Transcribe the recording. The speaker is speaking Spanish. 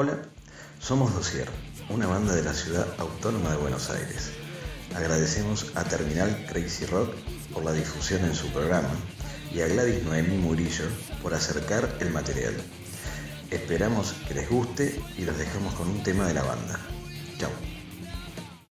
Hola, somos Dosier, una banda de la ciudad autónoma de Buenos Aires. Agradecemos a Terminal Crazy Rock por la difusión en su programa y a Gladys Noemí Murillo por acercar el material. Esperamos que les guste y los dejamos con un tema de la banda.